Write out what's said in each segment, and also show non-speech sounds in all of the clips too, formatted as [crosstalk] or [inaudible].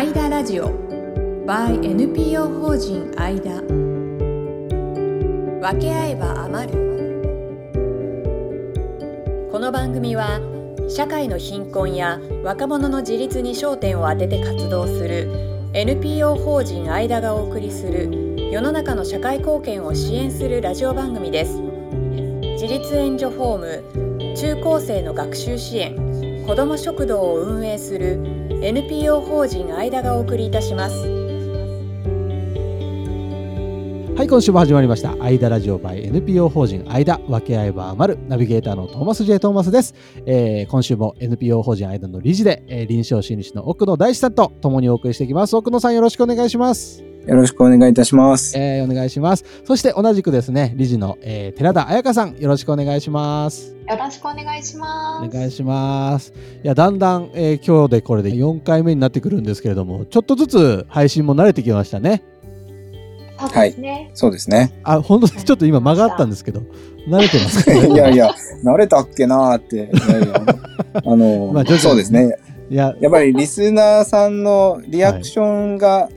アイダラジオ。by NPO 法人アイダ分け合えば余る。この番組は社会の貧困や若者の自立に焦点を当てて活動する NPO 法人アイダがお送りする世の中の社会貢献を支援するラジオ番組です。自立援助ホーム中高生の学習支援子ども食堂を運営する NPO 法人アイダがお送りいたしますはい、今週も始まりました。アイダラジオ by NPO 法人アイダ分け合えば余るナビゲーターのトーマス J. トーマスです。えー今週も NPO 法人アイダの理事で、えー臨床心理士の奥野大志さんと共にお送りしていきます。奥野さんよろしくお願いします。よろしくお願いいたします。えーお願いします。そして同じくですね、理事の、えー寺田彩香さんよろしくお願いします。よろしくお願いします。お願いします。いや、だんだん、えー今日でこれで4回目になってくるんですけれども、ちょっとずつ配信も慣れてきましたね。そうですね。そうですね。あ、本当。ちょっと今間があったんですけど、慣れてますか？[laughs] いやいや、慣れたっけなーって。いやいや [laughs] あの、まあそうですね。いや、やっぱりリスナーさんのリアクションが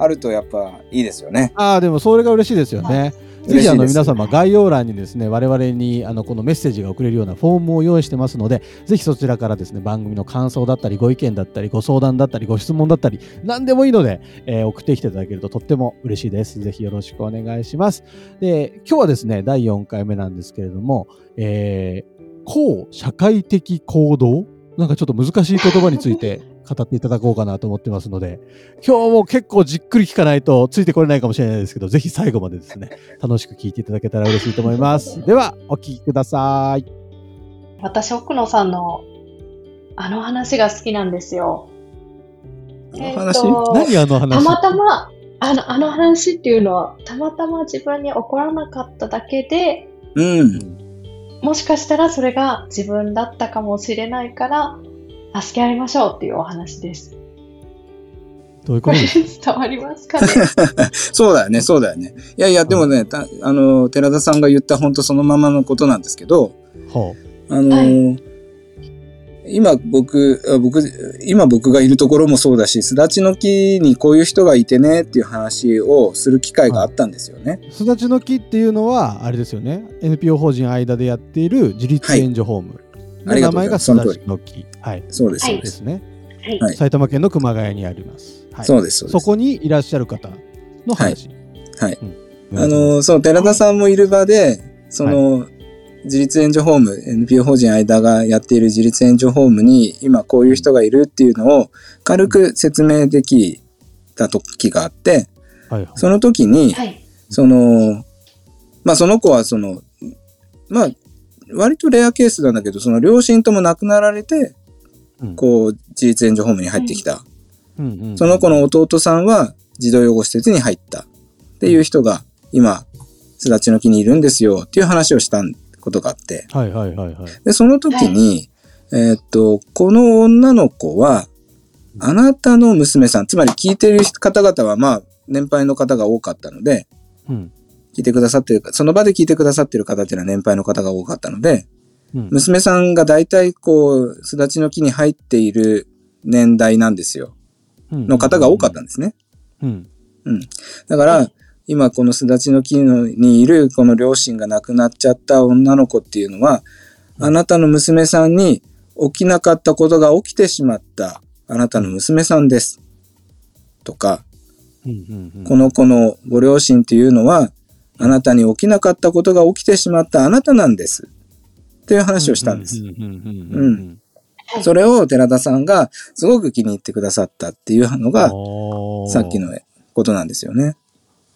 あるとやっぱいいですよね。ああ、でもそれが嬉しいですよね。ぜひあの皆様概要欄にですね我々にあのこのメッセージが送れるようなフォームを用意してますのでぜひそちらからですね番組の感想だったりご意見だったりご相談だったりご質問だったり何でもいいので、えー送ってきていただけるととっても嬉しいですぜひよろしくお願いしますで今日はですね第4回目なんですけれども、えー、高社会的行動？なんかちょっと難しい言葉について語っていただこうかなと思ってますので今日も結構じっくり聞かないとついてこれないかもしれないですけどぜひ最後までですね楽しく聞いていただけたら嬉しいと思います。では、お聞きください。私、奥野さんのあの話が好きなんですよ。えー何あの話？たまたま、あの、あの話っていうのは、たまたま自分に起こらなかっただけで、うん。もしかしたらそれが自分だったかもしれないから、助け合いましょうっていうお話です。どういうこと？です伝わりますかね？[laughs] そうだよね、そうだよね。いやいや、でもね、たあの、寺田さんが言った本当そのままのことなんですけど、かほあのー今僕、あ僕、今僕がいるところもそうだし、すだちの木にこういう人がいてねっていう話をする機会があったんですよね。う。すだちの木っていうのは、あれですよね。NPO 法人間でやっている自立援助ホーム。ありがとうございます名前がすだちの木。はい。そうです、はいそうです。ね。はい。はい埼玉県の熊谷にあります。はい。そうです、そうです。そこにいらっしゃる方の話。はいうんあのー、そう、寺田さんもいる場で、その、自立援助ホーム、NPO 法人間がやっている自立援助ホームに、今こういう人がいるっていうのを軽く説明できた時があって、はいはい。その時に、はい。その、まあその子はその、まあ、割とレアケースなんだけど、その両親とも亡くなられて、うんこう、自立援助ホームに入ってきた。その子の弟さんは児童養護施設に入ったっていう人が今、すだちの木にいるんですよっていう話をしたことがあって。はいはいはいはい。で、その時に、えーっと、この女の子は、あなたの娘さん、つまり聞いてる方々はまあ、年配の方が多かったので、うん。聞いてくださってる、その場で聞いてくださってる方っていうのは年配の方が多かったので、うん娘さんが大体こう、すだちの木に入っている年代なんですよ。の方が多かったんですね。うん。うん。だから、今このすだちの木のにいるこの両親が亡くなっちゃった女の子っていうのは、あなたの娘さんに起きなかったことが起きてしまったあなたの娘さんです。とか、この子のご両親っていうのは、あなたに起きなかったことが起きてしまったあなたなんです。っていう話をしたんです。うんうんうんうんうんそれを寺田さんがすごく気に入ってくださったっていうのが、さっきのことなんですよね。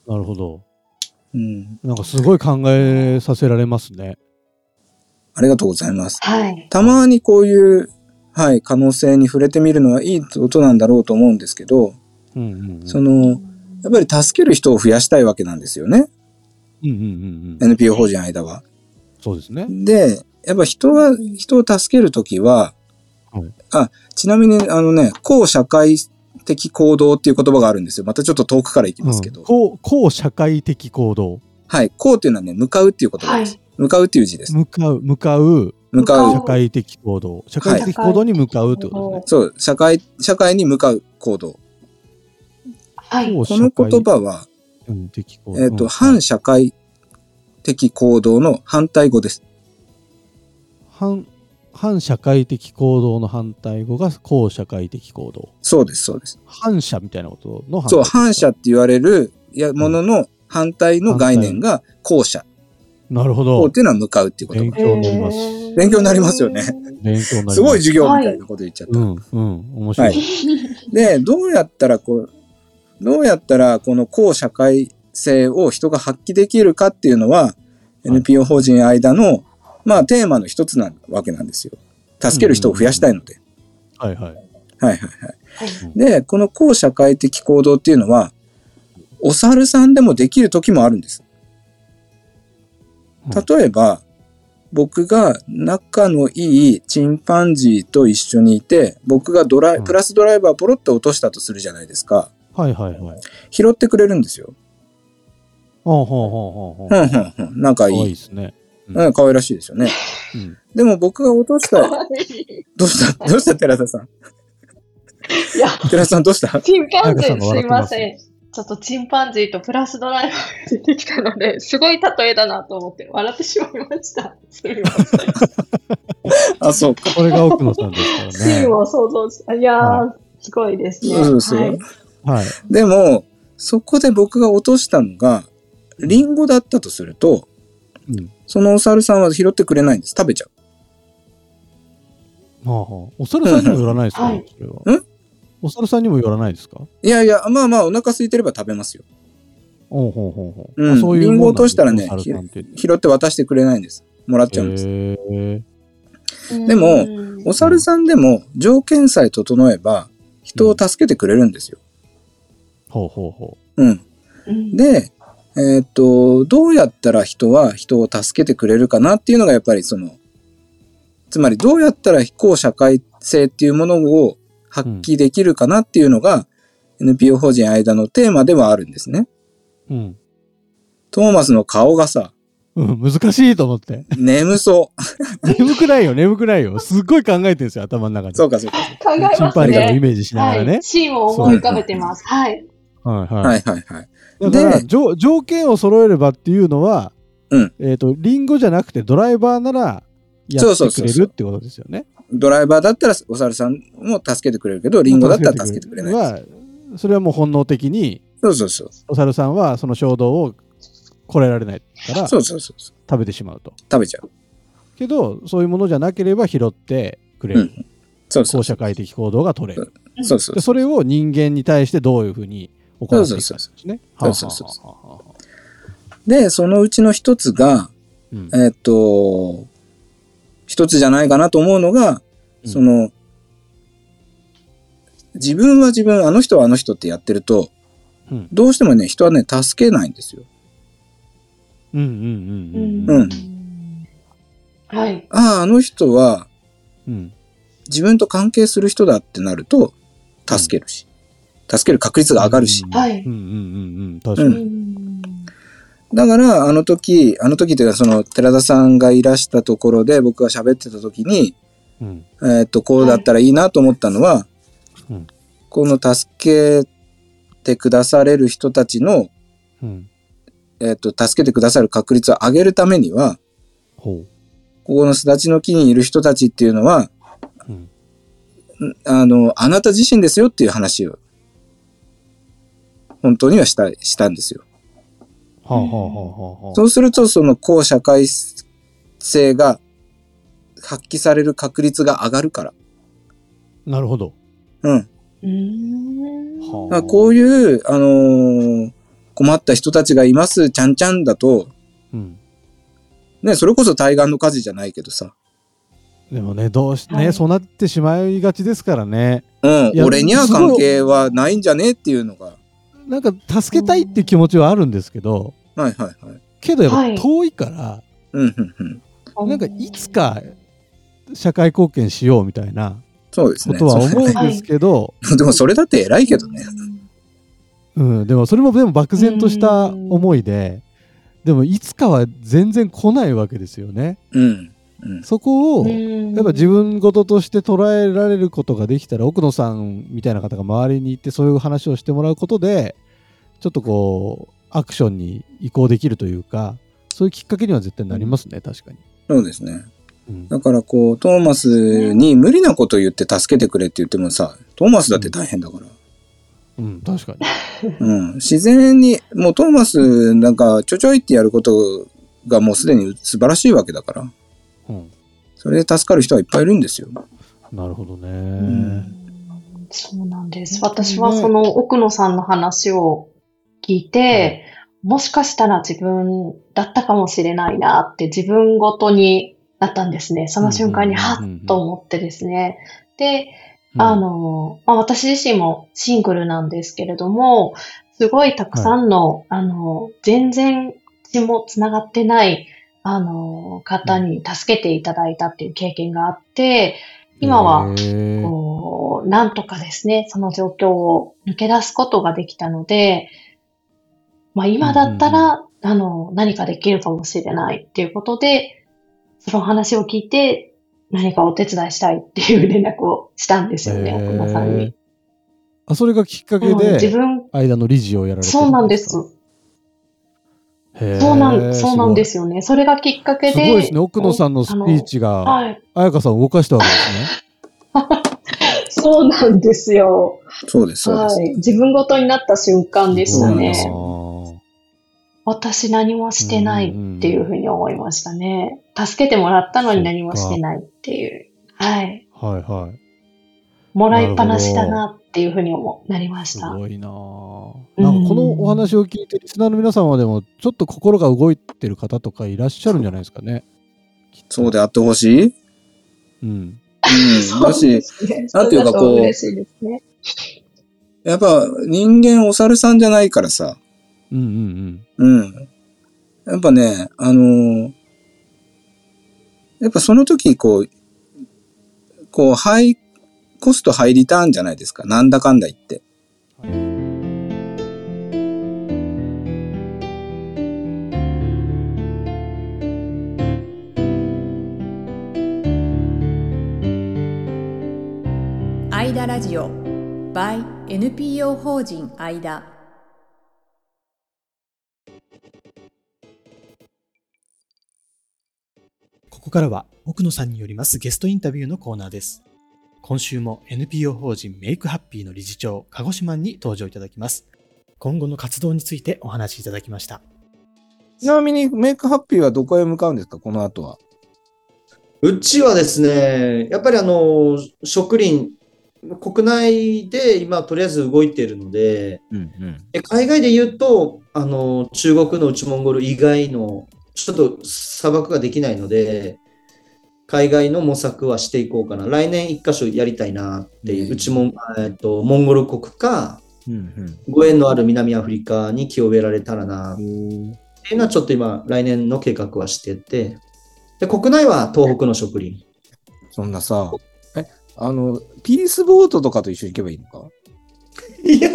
なるほど。うん。なんかすごい考えさせられますね。ありがとうございます。はい。たまにこういう、はい、可能性に触れてみるのはいいことなんだろうと思うんですけど、うんうんうん。その、やっぱり助ける人を増やしたいわけなんですよね。うんうんうんうん。NPO 法人間は。そうですね。で、やっぱ人は、人を助けるときは、はいあ、ちなみにあのね、公社会的行動っていう言葉があるんですよ。またちょっと遠くからいきますけど。うんこう、こう社会的行動。はい。公っていうのはね、向かうっていう言葉です。向かうっていう字です。向かう、向かう、向かう社。会的行動。社会的行動に向かうってことですね。そう、社会、社会に向かう行動。はい。ここの言葉は、えっ、と、うん反社会的行動の反対語です。反反社会的行動の反対語が後社会的行動。そうです、そうです。反社みたいなことの反対。そう、反社って言われるいやものの反対の概念が後者。なるほど。後っていうのは向かうっていうこと。勉強になります。勉強になりますよね。勉強になります。すごい授業みたいなこと言っちゃった。うんうん面白い、はい。で、どうやったらこう、どうやったらこの後社会性を人が発揮できるかっていうのは、NPO 法人間の、まあ、テーマの一つなわけなんですよ。助ける人を増やしたいので。はいはいはいはいはい。はいで、この後社会的行動っていうのは、お猿さんでもできる時もあるんです。例えば、僕が仲のいいチンパンジーと一緒にいて、僕がドライ、うんプラスドライバーをポロッと落としたとするじゃないですか。はいはいはい拾ってくれるんですよ。ほうほうほうほうほうふんふんふん。仲い可愛いい。ですねうん、可愛らしいですよね。うんでも僕が落とした、どうした？どうした？[laughs] 寺田さん。いや、寺田さんどうした？チンパンジー、すいません。ちょっとチンパンジーとプラスドライバーが出てきたので、すごい例えだなと思って笑ってしまいました。すみません。[laughs] あ、そうか。これが奥野さんですからシーねンを想像し、いやー、はすごいですね。そうそうはい。はいでも、そこで僕が落としたのが、リンゴだったとすると、うんそのお猿さんは拾ってくれないんです。食べちゃう。はあはあお猿さんにもよらないですか、はいそれはんお猿さんにもよらないですか？いやいや、まあまあ、お腹空いてれば食べますよ。ほうほうほうほう。うんあそういうリンゴ落としたらね拾って渡してくれないんです。もらっちゃうんです。でもうんお猿さんでも条件さえ整えば、人を助けてくれるんですよ。ほうほうほうん。うんで、えーっと、どうやったら人は人を助けてくれるかなっていうのがやっぱりその、つまりどうやったら非公社会性っていうものを発揮できるかなっていうのが、NPO 法人間のテーマではあるんですね。う。うん。トーマスの顔がさ、うん、難しいと思って。眠そ眠くないよ、眠くないよ。すっごい考えてるんですよ、頭の中う。で。そうかそうか。考えますチンパンジーをイね。メージしながらはい。ね。シーンを思い浮かべてます。はい。はいはい。はいはいはい。だからで条条件を揃えればっていうのは、うんえっ、と、リンゴじゃなくてドライバーならやそうってくそうそうそうれるってことですよね。ドライバーだったらお猿さんも助けてくれるけど、リンゴだったら助けてくれないそれはもう本能的に、そうそうそう。お猿さんはその衝動をこれられないからそうそうそうそう。食べてしまうと。食べちゃう。けど、そういうものじゃなければ拾ってくれる。うん。そうそう公社会的行動が取れる。そうそうでそれを人間に対してどういうふうに行っていくかですね。そうそうそう。そうで、そのうちの一つが、うん。えっと、一つじゃないかなと思うのが、うん。その、自分は自分、あの人はあの人ってやってると、うん。どうしてもね、人はね、助けないんですよ。うんうんうんうん。うん。はい。ああ、あの人はうん。自分と関係する人だってなると、助けるし、助ける確率が上がるし。はい。うんうんうんうん確かうに。ん。だから、あの時、あの時というか、その、寺田さんがいらしたところで、僕が喋ってた時に、うん。えーっと、こうだったらいいなと思ったのは、うん。この助けてくだされる人たちの、うん。えーっと、助けてくださる確率を上げるためには。ここのすだちの木にいる人たちっていうのは、うんん。あの、あなた自身ですよっていう話を、本当にはした、したんですよ。はあはあはあ。そうすると、その公社会性が発揮される確率が上がるから。なるほど。うん。うこういう、あのー困った人たちがいます、ちゃんちゃんだと、うん。ね、それこそ対岸の火事じゃないけどさ。でもね、どうしね、はいそうなってしまいがちですからね。うん俺には関係はないんじゃねっていうのが。なんか助けたいっていう気持ちはあるんですけど、はいはいはい。けどやっはいぱ遠いから、うんうんうん。なんかいつか社会貢献しようみたいなそうですね。ことは思そううんですけど、[laughs] でもそれだって偉いけどね。うん、でもそれもでも漠然とした思いで、でもいつかは全然来ないわけですよね。うん。うんそこを、ややっぱ自分事として捉えられることができたら奥野さんみたいな方が周りにいてそういう話をしてもらうことでちょっとこうアクションに移行できるというかそういうきっかけには絶対なりますね、確かに。そうですね。うんだからこう、トーマスに無理なこと言って助けてくれって言ってもさ、トーマスだって大変だから。うん、確かに。うん。自然に、もうトーマスなんかちょちょいってやることがもうすでに素晴らしいわけだから。うん、それで助かる人はいっぱいいるんですよ。なるほどね。んそうなんです。私はその奥野さんの話を聞いて、もしかしたら自分だったかもしれないなって自分ごとになったんですね。その瞬間にはっと思ってですね。で、うんあ、の、まあ、私自身もシングルなんですけれども、すごいたくさんの、あの、全然血もつながってない、あの、方に助けていただいたっていう経験があって、今は、こう、なんとかですね、その状況を抜け出すことができたので、まあ今だったら、あの、何かできるかもしれないっていうことで、その話を聞いて、何かお手伝いしたいっていう連絡をしたんですよね、奥野さんに。あそれがきっかけうん自で分、間の理事をやられてるそうなんです。そうなん、そうなんですよね。それがきっかけで。すごいですね。奥野さんのスピーチが、はい。彩香さんを動かしたわけですね。[laughs] そうなんですよ。そうです、そうです。はい。自分ごとになった瞬間でしたね私何もしてないっていうふうに思いましたね。助けてもらったのに何もしてないっていう。はい。ーはいはい。もらいっぱなしだなっていうふうに思なりました。すごいなぁなんかこのお話を聞いて、リスナーの皆様でも、ちょっと心が動いてる方とかいらっしゃるんじゃないですかね。そうであってほしい？うん。うん。だし、ねなんていうかこうね。やっぱ人間お猿さんじゃないからさ。うんうんうん。うん。やっぱね、あのーやっぱその時、こう、こう、ハイコストハイリターンじゃないですか？なんだかんだ言って。アイダラジオ by NPO 法人アイダここからは奥野さんによりますゲストインタビューのコーナーです。今週も NPO 法人メイクハッピーの理事長、鹿児島に登場いただきます。今後の活動についてお話しいただきました。ちなみにメイクハッピーはどこへ向かうんですか？この後は。うちはですね、やっぱりあの、植林、国内で今とりあえず動いているので、うんうん。で海外で言うと、あの、中国の内モンゴル以外の、ちょっと砂漠ができないので、海外の模索はしていこうかな。来年一箇所やりたいなっていう、うんうちも、えっと、モンゴル国か、うんご縁のある南アフリカに気を植えられたらなっうん。ていうのはちょっと今、来年の計画はしてて、で国内は東北の植林。そんなさ、え、あの、ピースボートとかと一緒に行けばいいのか？[laughs] いや、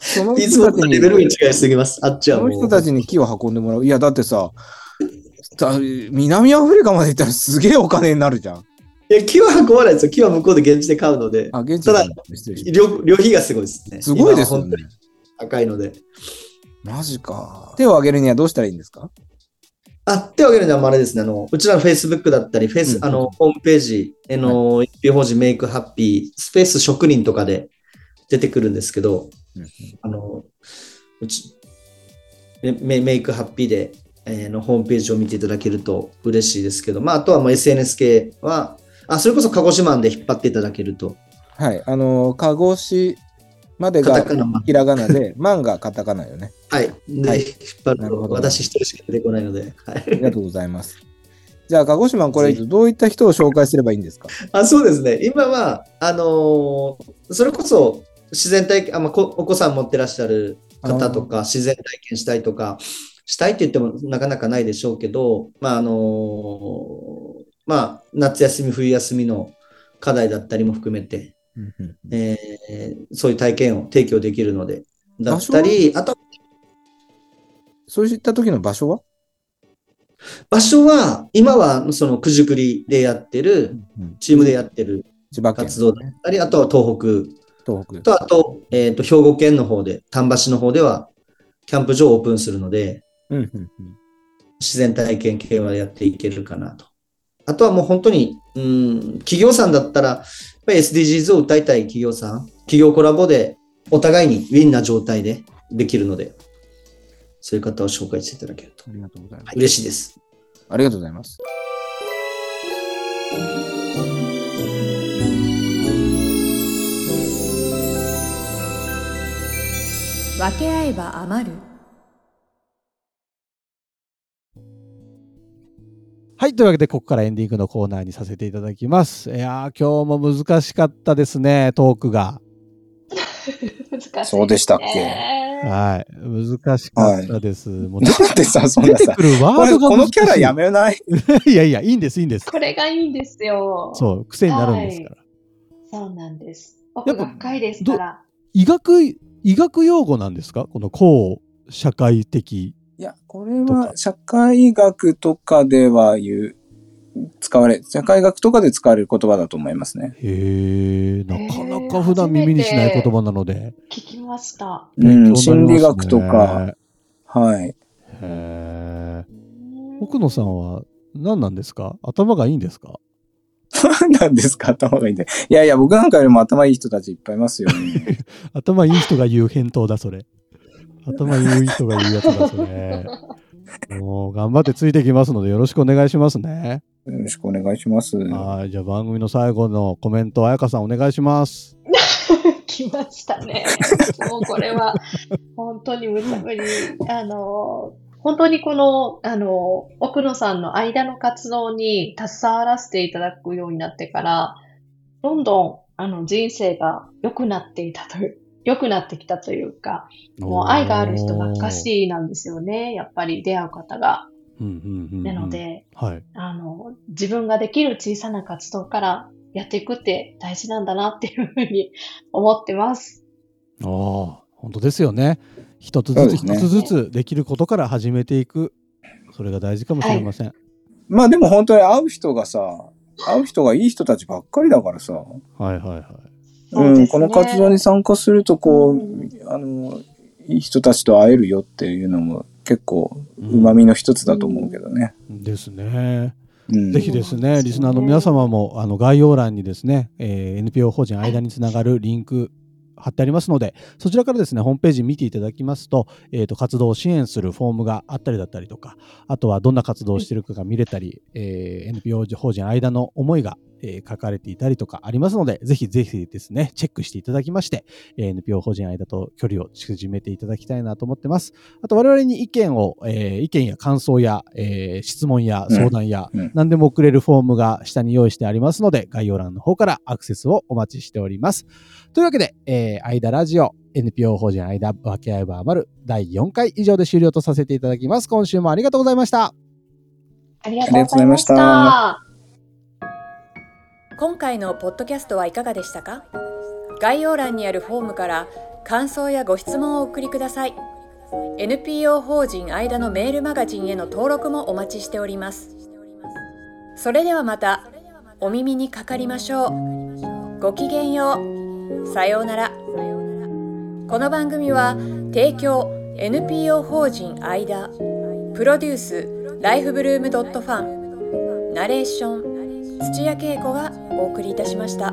その人たちに、レベルが違いすぎます。あっちはもう。その人たちに木を運んでもらう。いや、だってさ、さ南アフリカまで行ったらすげえお金になるじゃん。いや、木は運ばないですよ。木は向こうで現地で買うので、あ、現地ただ旅旅費がすごいですね。たすごいですよね。高いので。マジか。手を挙げるにはどうしたらいいんですか？あ、手を挙げるのはあれですね。あの、うちらの Facebook だったり、フェイス、うんあの、ホームページ、あの、一票法人メイクハッピー、スペース職人とかで出てくるんですけど、あの、うち、メメイクハッピーで、えーのホームページを見ていただけると嬉しいですけど、まあ、あとはもう SNS 系は、あ、それこそ鹿児島で引っ張っていただけると、はい。あの、鹿児島でがひらがなで、マンがカタカナよね。[laughs] はい。で、はい引っ張るる私一人しか出てこないので、はい。ありがとうございます。じゃあ、鹿児島これ、どういった人を紹介すればいいんですか？あそうですね。今は、あのーそれこそ自然体験あ、まあ、こお子さん持ってらっしゃる方とか、自然体験したいとか、したいって言ってもなかなかないでしょうけど、まあ、あのーまあ、夏休み、冬休みの課題だったりも含めて、えーそういう体験を提供できるので、だったり、あと、そういった時の場所は？場所は、今はその九十九里でやってる、うんチームでやってる活動だったり、あとは東北。東北。と、あと、えっ、と、兵庫県の方で、丹波市の方では、キャンプ場をオープンするので、うんうんうん自然体験系はやっていけるかなと。あとはもう本当に、うん、企業さんだったら、やっぱり SDGs を歌いたい企業さん、企業コラボでお互いにウィンな状態でできるので、そういう方を紹介していただけるとありがとうございます。嬉しいです。ありがとうございます。分け合えば余るはい。というわけで、ここからエンディングのコーナーにさせていただきます。いやー、今日も難しかったですね、トークが。難しい、ね。そうでしたっけ？はい。難しかったです。もう出てだってさ、そんなさ出てく、るワこのキャラやめない？[laughs] いやいや、いいんです、いいんです。これがいいんですよ。そう、癖になるんですから。そうなんです。やっぱ奥が深いですから。医学、医学用語なんですか？この高社会的。いや、これは社会学とかでは言う、使われ、社会学とかで使われる言葉だと思いますね。へえ、なかなか普段耳にしない言葉なので。聞きました。うん、勉強心理になりますね学とか、。はい。へえ。奥野さんは何なんですか？頭がいいんですか？何ですか？頭がいいんで。いやいや、僕なんかよりも頭いい人たちいっぱいいますよね。[laughs] 頭いい人が言う返答だ、それ。頭いい人が言うやつだ、それ。もう頑張ってついてきますのでよろしくお願いしますね。よろしくお願いします。はい。じゃあ番組の最後のコメント、彩香さんお願いします。[laughs] 来ましたね。もうこれは、本当に無茶ぶり。あの、本当にこの、あの、奥野さんの間の活動に携わらせていただくようになってから、どんどん、あの、人生が良くなっていたという、良くなってきたというか、もう愛がある人ばっかしなんですよね。やっぱり出会う方が。なので、はい。あの、自分ができる小さな活動からやっていくって大事なんだなっていうふうに [laughs] 思ってます。ああ、本当ですよね。一つずつ一つずつできることから始めていく。それが大事かもしれません。まあでも本当に会う人がさ、会う人がいい人たちばっかりだからさ、はいはいはい。うん、この活動に参加するとこう、うんあの、いい人たちと会えるよっていうのも結構うん旨味の一つだと思うけどね。ですね。うん。ぜひですね、リスナーの皆様もあの概要欄にですね、えー NPO 法人間につながるリンク貼ってありますので、そちらからですね、ホームページ見ていただきますと、えーと活動を支援するフォームがあったりだったりとか、あとはどんな活動をしているかが見れたり、えー NPO 法人間の思いが、えー書かれていたりとかありますので、ぜひぜひですね、チェックしていただきまして、えー NPO 法人間と距離を縮めていただきたいなと思ってます。あと、我々に意見を、えー意見や感想や、えー質問や相談や、うんうん何でも送れるフォームが下に用意してありますので、概要欄の方からアクセスをお待ちしております。というわけで、えー、間ラジオ、NPO 法人間分け合えば余る第4回以上で終了とさせていただきます。今週もありがとうございました。ありがとうございました。今回のポッドキャストはいかがでしたか？概要欄にあるフォームから感想やご質問をお送りください。NPO 法人間のメールマガジンへの登録もお待ちしております。それではまたお耳にかかりましょう。ごきげんよう。さようなら。この番組は提供 NPO 法人間プロデュースライフブルームドットファンナレーション土屋恵子がお送りいたしました。